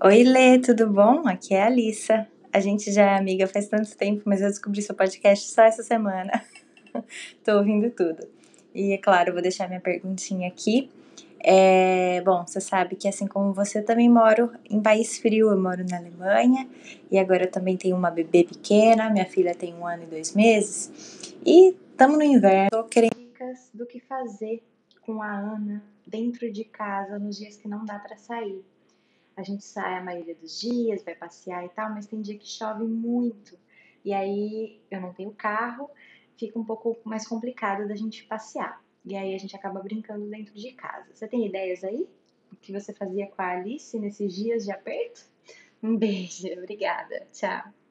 Oi, Lê, tudo bom? Aqui é a Alissa. A gente já é amiga faz tanto tempo, mas eu descobri seu podcast só essa semana. Tô ouvindo tudo. E é claro, vou deixar minha perguntinha aqui. É, bom, você sabe que assim como você, eu também moro em país frio, eu moro na Alemanha e agora eu também tenho uma bebê pequena, minha filha tem um ano e dois meses e estamos no inverno. Tô querendo dicas do que fazer com a Ana dentro de casa nos dias que não dá para sair. A gente sai a maioria dos dias, vai passear e tal, mas tem dia que chove muito. E aí eu não tenho carro, fica um pouco mais complicado da gente passear. E aí a gente acaba brincando dentro de casa. Você tem ideias aí? O que você fazia com a Alice nesses dias de aperto? Um beijo, obrigada. Tchau.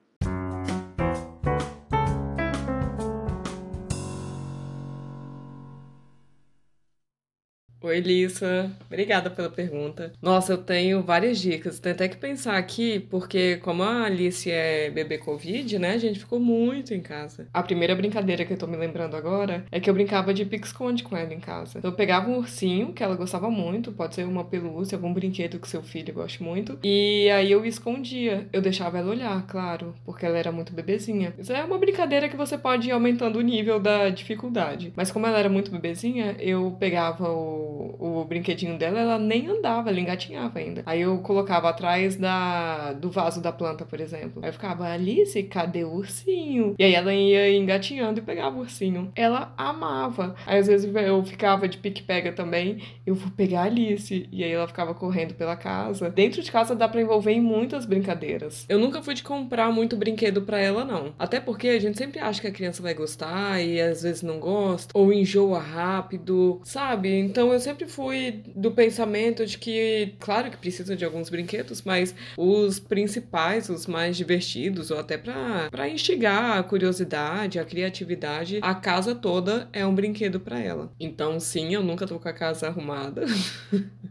Oi, Lissa. Obrigada pela pergunta. Nossa, eu tenho várias dicas. Tem até que pensar aqui, porque como a Alice é bebê Covid, né, a gente ficou muito em casa. A primeira brincadeira que eu tô me lembrando agora é que eu brincava de pique-esconde com ela em casa. Então, eu pegava um ursinho, que ela gostava muito, pode ser uma pelúcia, algum brinquedo que seu filho goste muito, e aí eu escondia. Eu deixava ela olhar, claro, porque ela era muito bebezinha. Isso é uma brincadeira que você pode ir aumentando o nível da dificuldade. Mas como ela era muito bebezinha, eu pegava o o, brinquedinho dela, ela nem andava, ela engatinhava ainda. Aí eu colocava atrás da, do vaso da planta, por exemplo. Aí eu ficava, Alice, cadê o ursinho? E aí ela ia engatinhando e pegava o ursinho. Ela amava. Aí às vezes eu ficava de pique-pega também, eu vou pegar a Alice. E aí ela ficava correndo pela casa. Dentro de casa dá pra envolver em muitas brincadeiras. Eu nunca fui de comprar muito brinquedo para ela, não. Até porque a gente sempre acha que a criança vai gostar e às vezes não gosta, ou enjoa rápido, sabe? Então eu sempre fui do pensamento de que, claro que precisa de alguns brinquedos, mas os principais, os mais divertidos, ou até para instigar a curiosidade, a criatividade, a casa toda é um brinquedo para ela. Então, sim, eu nunca tô com a casa arrumada.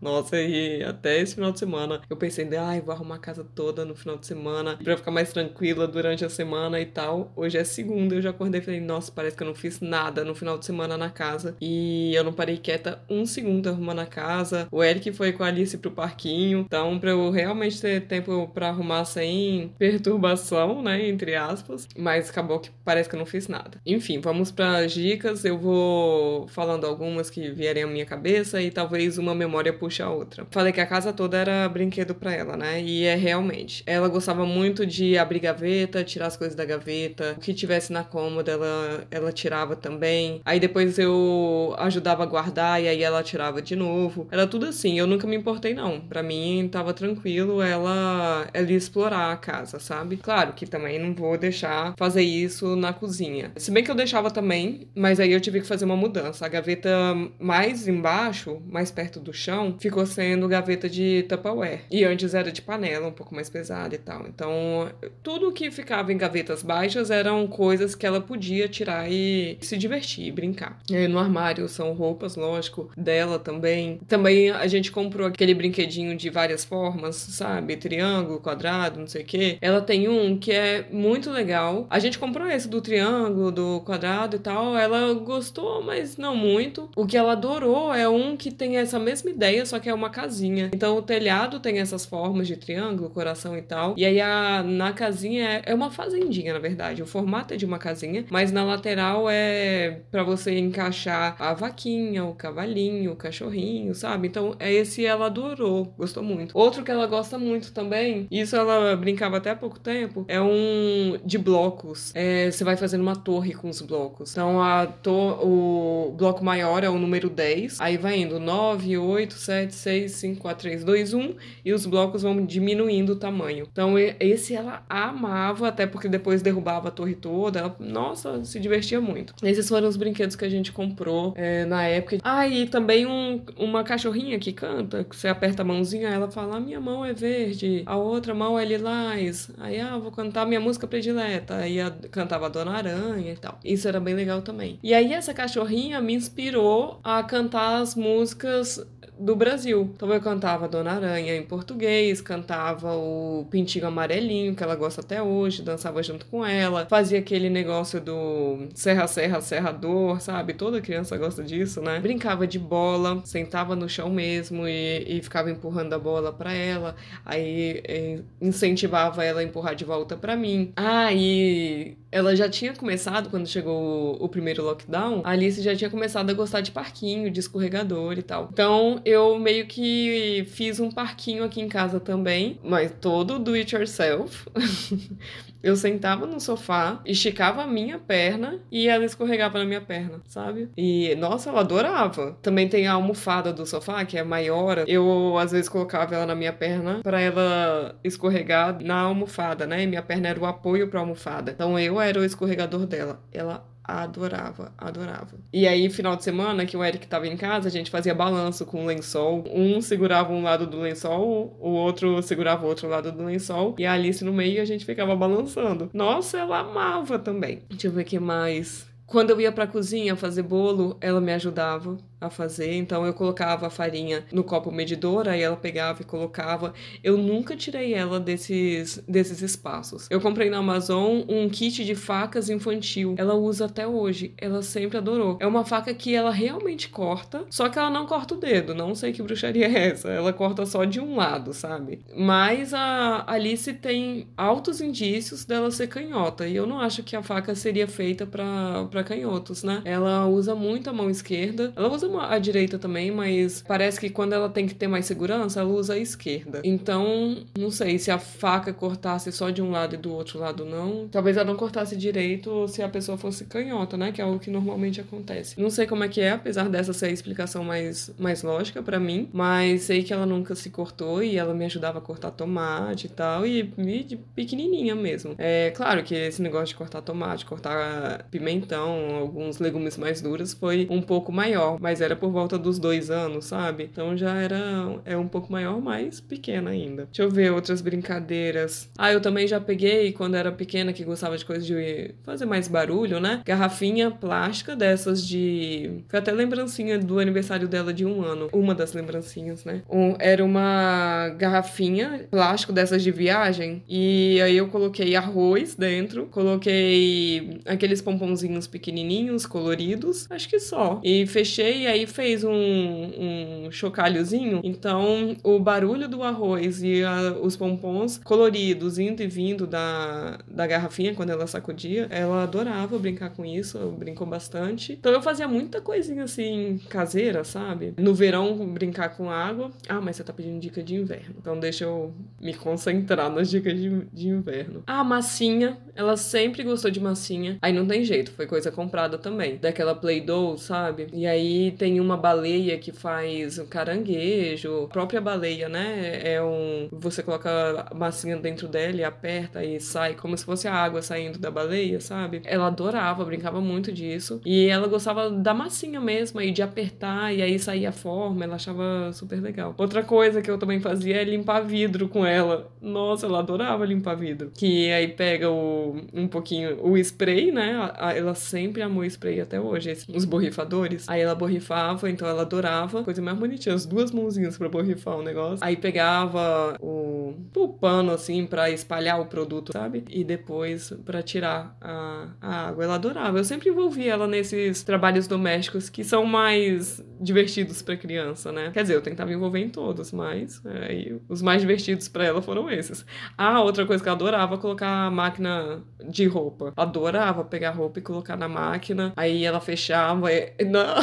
Nossa, e até esse final de semana eu pensei, ai, ah, vou arrumar a casa toda no final de semana pra ficar mais tranquila durante a semana e tal. Hoje é segunda, eu já acordei e falei, nossa, parece que eu não fiz nada no final de semana na casa e eu não parei quieta um segundo arrumando a casa. O Eric foi com a Alice pro parquinho, então pra eu realmente ter tempo para arrumar sem perturbação, né, entre aspas, mas acabou que parece que eu não fiz nada. Enfim, vamos para as dicas, eu vou falando algumas que vierem à minha cabeça e talvez uma memória puxa a outra. Falei que a casa toda era brinquedo para ela, né? E é realmente. Ela gostava muito de abrir gaveta, tirar as coisas da gaveta, o que tivesse na cômoda ela, ela tirava também. Aí depois eu ajudava a guardar e aí ela tirava de novo. Era tudo assim, eu nunca me importei não. Para mim tava tranquilo ela ela explorar a casa, sabe? Claro que também não vou deixar fazer isso na cozinha. Se bem que eu deixava também, mas aí eu tive que fazer uma mudança. A gaveta mais embaixo, mais perto do do chão ficou sendo gaveta de Tupperware. E antes era de panela, um pouco mais pesada e tal. Então, tudo que ficava em gavetas baixas eram coisas que ela podia tirar e se divertir, brincar. E no armário são roupas, lógico, dela também. Também a gente comprou aquele brinquedinho de várias formas, sabe? Triângulo, quadrado, não sei o quê. Ela tem um que é muito legal. A gente comprou esse do triângulo, do quadrado e tal. Ela gostou, mas não muito. O que ela adorou é um que tem essa mesma mesma ideia, só que é uma casinha. Então o telhado tem essas formas de triângulo, coração e tal. E aí a, na casinha é, é uma fazendinha, na verdade. O formato é de uma casinha, mas na lateral é para você encaixar a vaquinha, o cavalinho, o cachorrinho, sabe? Então é esse ela adorou, gostou muito. Outro que ela gosta muito também, isso ela brincava até há pouco tempo, é um de blocos. É, você vai fazendo uma torre com os blocos. Então a to o bloco maior é o número 10, aí vai indo 9, 8, 7, 6, 5, 4, 3, 2, 1 e os blocos vão diminuindo o tamanho. Então esse ela amava, até porque depois derrubava a torre toda. Ela, nossa, se divertia muito. Esses foram os brinquedos que a gente comprou é, na época. Ah, e também um, uma cachorrinha que canta, que você aperta a mãozinha, ela fala: minha mão é verde, a outra mão é lilás. Aí, ah, vou cantar minha música predileta. Aí a, cantava Dona Aranha e tal. Isso era bem legal também. E aí essa cachorrinha me inspirou a cantar as músicas do Brasil. Então eu cantava Dona Aranha em português, cantava o Pintinho Amarelinho, que ela gosta até hoje, dançava junto com ela, fazia aquele negócio do Serra Serra Serrador, sabe? Toda criança gosta disso, né? Brincava de bola, sentava no chão mesmo e, e ficava empurrando a bola para ela, aí eh, incentivava ela a empurrar de volta para mim. Ah, e ela já tinha começado, quando chegou o primeiro lockdown, a Alice já tinha começado a gostar de parquinho, de escorregador e tal. Então eu meio que fiz um parquinho aqui em casa também, mas todo do it yourself. eu sentava no sofá, esticava a minha perna e ela escorregava na minha perna, sabe? E nossa, ela adorava. Também tem a almofada do sofá, que é maior. Eu às vezes colocava ela na minha perna para ela escorregar na almofada, né? E minha perna era o apoio para almofada. Então eu era o escorregador dela. Ela adorava, adorava. E aí, final de semana, que o Eric tava em casa, a gente fazia balanço com o lençol. Um segurava um lado do lençol, o outro segurava o outro lado do lençol, e a Alice no meio a gente ficava balançando. Nossa, ela amava também. Deixa eu ver o que mais. Quando eu ia pra cozinha fazer bolo, ela me ajudava a fazer, então eu colocava a farinha no copo medidor, aí ela pegava e colocava. Eu nunca tirei ela desses, desses espaços. Eu comprei na Amazon um kit de facas infantil. Ela usa até hoje. Ela sempre adorou. É uma faca que ela realmente corta, só que ela não corta o dedo. Não sei que bruxaria é essa. Ela corta só de um lado, sabe? Mas a Alice tem altos indícios dela ser canhota. E eu não acho que a faca seria feita para canhotos, né? Ela usa muito a mão esquerda. Ela usa uma, a direita também, mas parece que quando ela tem que ter mais segurança, ela usa a esquerda. Então, não sei se a faca cortasse só de um lado e do outro lado não. Talvez ela não cortasse direito ou se a pessoa fosse canhota, né? Que é algo que normalmente acontece. Não sei como é que é, apesar dessa ser a explicação mais, mais lógica para mim, mas sei que ela nunca se cortou e ela me ajudava a cortar tomate e tal, e, e de pequenininha mesmo. É claro que esse negócio de cortar tomate, cortar pimentão, alguns legumes mais duros foi um pouco maior, mas era por volta dos dois anos, sabe? Então já era é um pouco maior, mas pequena ainda. Deixa eu ver outras brincadeiras. Ah, eu também já peguei quando era pequena que gostava de coisas de fazer mais barulho, né? Garrafinha plástica dessas de. Foi até lembrancinha do aniversário dela de um ano. Uma das lembrancinhas, né? Um, era uma garrafinha plástico dessas de viagem. E aí eu coloquei arroz dentro, coloquei aqueles pomponzinhos pequenininhos, coloridos. Acho que só. E fechei aí fez um, um chocalhozinho. Então, o barulho do arroz e a, os pompons coloridos indo e vindo da, da garrafinha quando ela sacudia, ela adorava brincar com isso, brincou bastante. Então, eu fazia muita coisinha assim, caseira, sabe? No verão, brincar com água. Ah, mas você tá pedindo dica de inverno. Então, deixa eu me concentrar nas dicas de, de inverno. Ah, massinha. Ela sempre gostou de massinha. Aí não tem jeito, foi coisa comprada também. Daquela Play-Doh, sabe? E aí tem uma baleia que faz um caranguejo. A própria baleia, né? É um. Você coloca a massinha dentro dela e aperta e sai como se fosse a água saindo da baleia, sabe? Ela adorava, brincava muito disso. E ela gostava da massinha mesmo, e de apertar e aí sair a forma. Ela achava super legal. Outra coisa que eu também fazia é limpar vidro com ela. Nossa, ela adorava limpar vidro. Que aí pega o, um pouquinho o spray, né? Ela sempre amou spray até hoje, os borrifadores. Aí ela borrifa borrifava, então ela adorava. Coisa mais bonitinha, as duas mãozinhas para borrifar o negócio. Aí pegava o, o pano, assim, para espalhar o produto, sabe? E depois para tirar a, a água. Ela adorava. Eu sempre envolvi ela nesses trabalhos domésticos que são mais divertidos para criança, né? Quer dizer, eu tentava envolver em todos, mas aí, os mais divertidos para ela foram esses. Ah, outra coisa que ela adorava colocar a máquina de roupa. Adorava pegar roupa e colocar na máquina. Aí ela fechava. E... Não.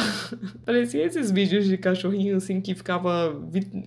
Parecia esses vídeos de cachorrinho assim que ficava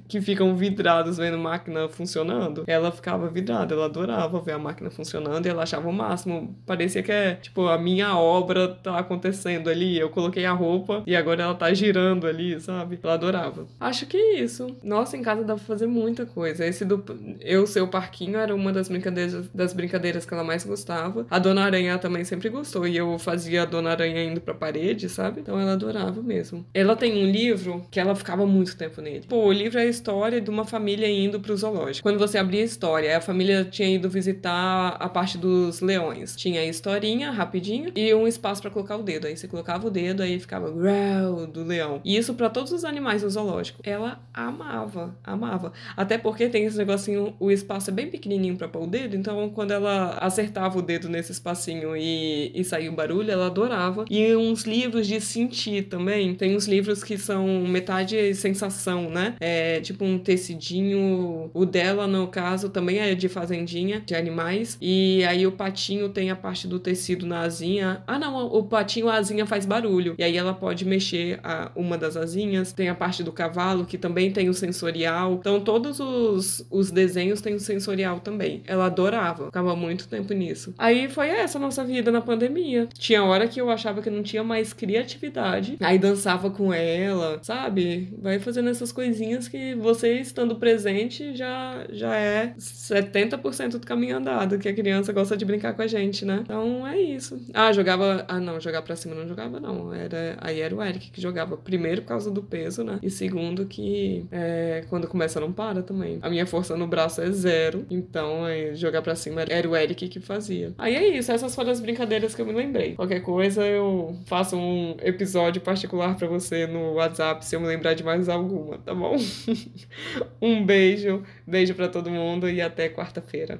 que ficam vidrados vendo máquina funcionando. Ela ficava vidrada, ela adorava ver a máquina funcionando e ela achava o máximo. Parecia que é, tipo, a minha obra tá acontecendo ali. Eu coloquei a roupa e agora ela tá girando ali, sabe? Ela adorava. Acho que é isso. Nossa, em casa dá pra fazer muita coisa. Esse do Eu Seu Parquinho era uma das brincadeiras, das brincadeiras que ela mais gostava. A Dona Aranha também sempre gostou e eu fazia a Dona Aranha indo pra parede, sabe? Então ela adorava mesmo. Ela tem um livro que ela ficava muito tempo nele. Pô, o livro é a história de uma família indo pro zoológico. Quando você abria a história, a família tinha ido visitar a parte dos leões. Tinha a historinha, rapidinho, e um espaço para colocar o dedo. Aí você colocava o dedo, aí ficava growl do leão. E isso para todos os animais do zoológico. Ela amava, amava. Até porque tem esse negocinho, o espaço é bem pequenininho para pôr o dedo, então quando ela acertava o dedo nesse espacinho e, e saía o barulho, ela adorava. E uns livros de sentir também. Tem uns livros que são metade sensação, né? É tipo um tecidinho. O dela, no caso, também é de fazendinha, de animais. E aí o patinho tem a parte do tecido na asinha. Ah, não, o patinho, a asinha faz barulho. E aí ela pode mexer a, uma das asinhas. Tem a parte do cavalo, que também tem o sensorial. Então, todos os, os desenhos têm o sensorial também. Ela adorava. Ficava muito tempo nisso. Aí foi essa nossa vida na pandemia. Tinha hora que eu achava que não tinha mais criatividade. Aí dançava com ela, sabe? Vai fazendo essas coisinhas que você estando presente já, já é 70% do caminho andado, que a criança gosta de brincar com a gente, né? Então é isso. Ah, jogava. Ah, não, jogar pra cima não jogava, não. Era... Aí era o Eric que jogava. Primeiro por causa do peso, né? E segundo que é, quando começa não para também. A minha força no braço é zero. Então aí, jogar pra cima era o Eric que fazia. Aí é isso, essas foram as brincadeiras que eu me lembrei. Qualquer coisa eu faço um episódio particular para você no WhatsApp se eu me lembrar de mais alguma, tá bom? um beijo, beijo para todo mundo e até quarta-feira.